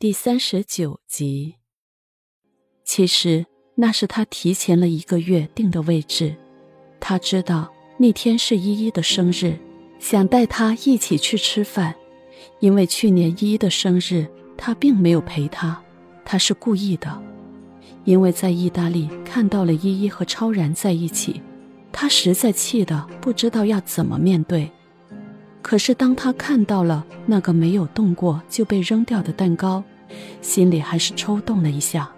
第三十九集。其实那是他提前了一个月定的位置。他知道那天是依依的生日，想带她一起去吃饭。因为去年依依的生日，他并没有陪她，他是故意的。因为在意大利看到了依依和超然在一起，他实在气得不知道要怎么面对。可是，当他看到了那个没有动过就被扔掉的蛋糕，心里还是抽动了一下。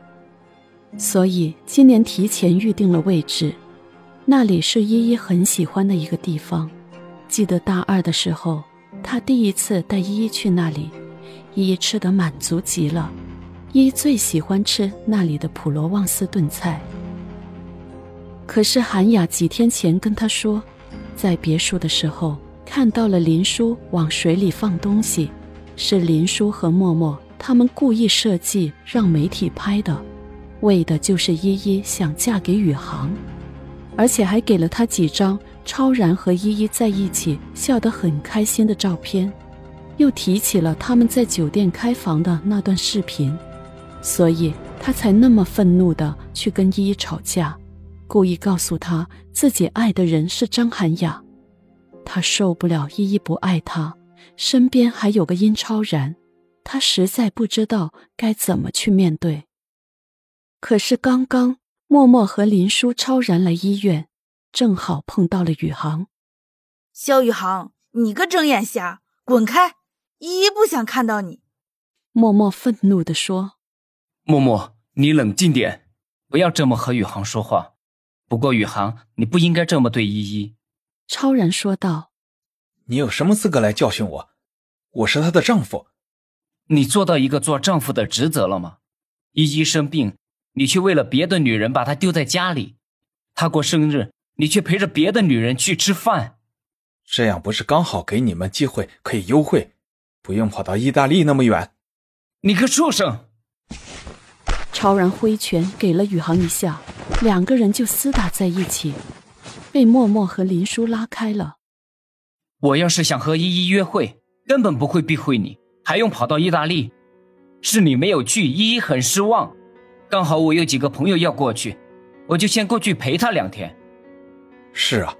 所以，今年提前预定了位置，那里是依依很喜欢的一个地方。记得大二的时候，他第一次带依依去那里，依依吃得满足极了。依依最喜欢吃那里的普罗旺斯炖菜。可是，韩雅几天前跟他说，在别墅的时候。看到了林叔往水里放东西，是林叔和默默他们故意设计让媒体拍的，为的就是依依想嫁给宇航，而且还给了他几张超然和依依在一起笑得很开心的照片，又提起了他们在酒店开房的那段视频，所以他才那么愤怒的去跟依依吵架，故意告诉他自己爱的人是张涵雅。他受不了依依不爱他，身边还有个殷超然，他实在不知道该怎么去面对。可是刚刚默默和林叔超然来医院，正好碰到了宇航。肖宇航，你个睁眼瞎，滚开！依依不想看到你。默默愤怒地说：“默默，你冷静点，不要这么和宇航说话。不过宇航，你不应该这么对依依。”超然说道：“你有什么资格来教训我？我是她的丈夫。你做到一个做丈夫的职责了吗？依依生病，你却为了别的女人把她丢在家里；她过生日，你却陪着别的女人去吃饭。这样不是刚好给你们机会可以优惠，不用跑到意大利那么远？你个畜生！”超然挥拳给了宇航一下，两个人就厮打在一起。被默默和林叔拉开了。我要是想和依依约会，根本不会避讳你，还用跑到意大利？是你没有去，依依很失望。刚好我有几个朋友要过去，我就先过去陪她两天。是啊，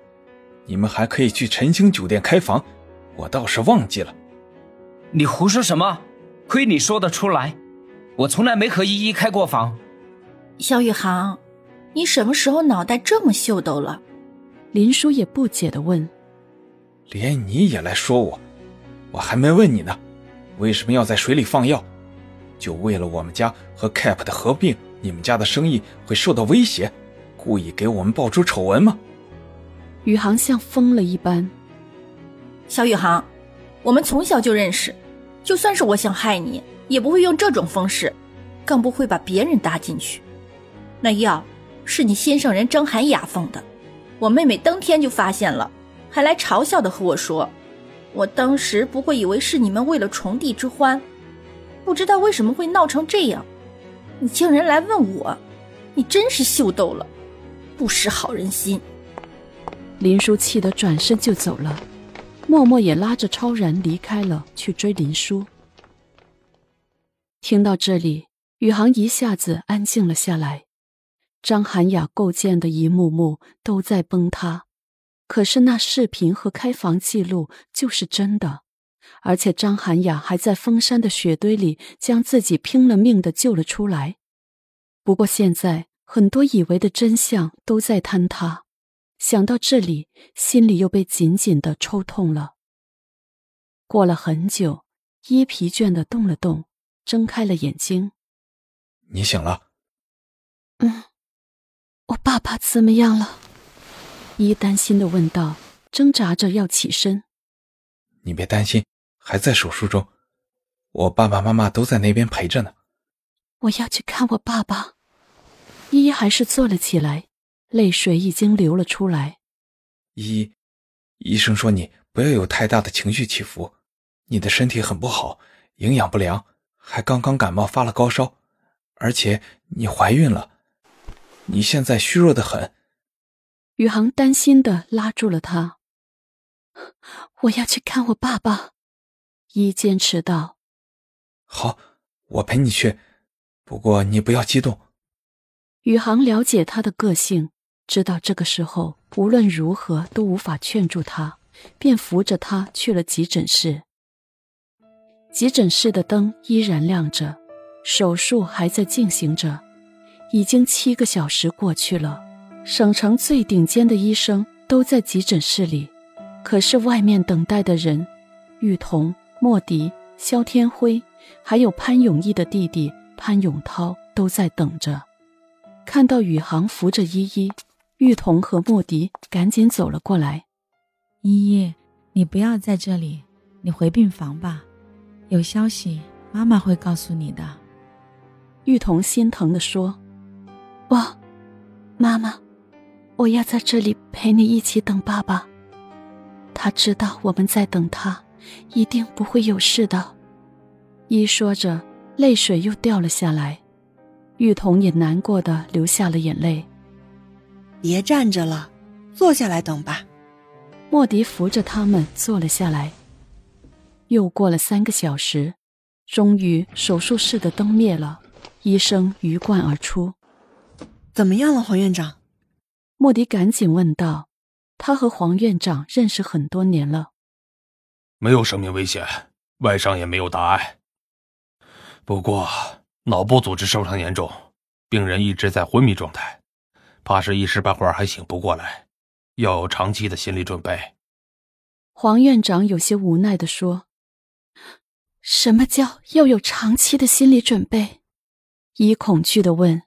你们还可以去晨星酒店开房，我倒是忘记了。你胡说什么？亏你说得出来，我从来没和依依开过房。肖宇航，你什么时候脑袋这么秀逗了？林叔也不解的问：“连你也来说我？我还没问你呢，为什么要在水里放药？就为了我们家和 Cap 的合并，你们家的生意会受到威胁，故意给我们爆出丑闻吗？”宇航像疯了一般。小宇航，我们从小就认识，就算是我想害你，也不会用这种方式，更不会把别人搭进去。那药是你心上人张涵雅放的。我妹妹当天就发现了，还来嘲笑的和我说：“我当时不会以为是你们为了重帝之欢，不知道为什么会闹成这样。你竟然来问我，你真是秀逗了，不识好人心。”林叔气得转身就走了，默默也拉着超然离开了，去追林叔。听到这里，宇航一下子安静了下来。张涵雅构建的一幕幕都在崩塌，可是那视频和开房记录就是真的，而且张涵雅还在封山的雪堆里将自己拼了命的救了出来。不过现在很多以为的真相都在坍塌，想到这里，心里又被紧紧的抽痛了。过了很久，伊疲倦的动了动，睁开了眼睛。你醒了？嗯。我爸爸怎么样了？伊担心的问道，挣扎着要起身。你别担心，还在手术中，我爸爸妈妈都在那边陪着呢。我要去看我爸爸。依依还是坐了起来，泪水已经流了出来。依依，医生说你不要有太大的情绪起伏，你的身体很不好，营养不良，还刚刚感冒发了高烧，而且你怀孕了。你现在虚弱的很，宇航担心的拉住了他。我要去看我爸爸，一坚持道：“好，我陪你去。不过你不要激动。宇航了解他的个性，知道这个时候无论如何都无法劝住他，便扶着他去了急诊室。急诊室的灯依然亮着，手术还在进行着。已经七个小时过去了，省城最顶尖的医生都在急诊室里，可是外面等待的人，玉彤、莫迪、肖天辉，还有潘永义的弟弟潘永涛都在等着。看到宇航扶着依依，玉彤和莫迪赶紧走了过来。依依，你不要在这里，你回病房吧。有消息，妈妈会告诉你的。玉彤心疼地说。我，妈妈，我要在这里陪你一起等爸爸。他知道我们在等他，一定不会有事的。一说着，泪水又掉了下来。玉彤也难过的流下了眼泪。别站着了，坐下来等吧。莫迪扶着他们坐了下来。又过了三个小时，终于手术室的灯灭了，医生鱼贯而出。怎么样了，黄院长？莫迪赶紧问道。他和黄院长认识很多年了。没有生命危险，外伤也没有大碍。不过脑部组织受伤严重，病人一直在昏迷状态，怕是一时半会儿还醒不过来，要有长期的心理准备。黄院长有些无奈的说：“什么叫要有长期的心理准备？”伊恐惧的问。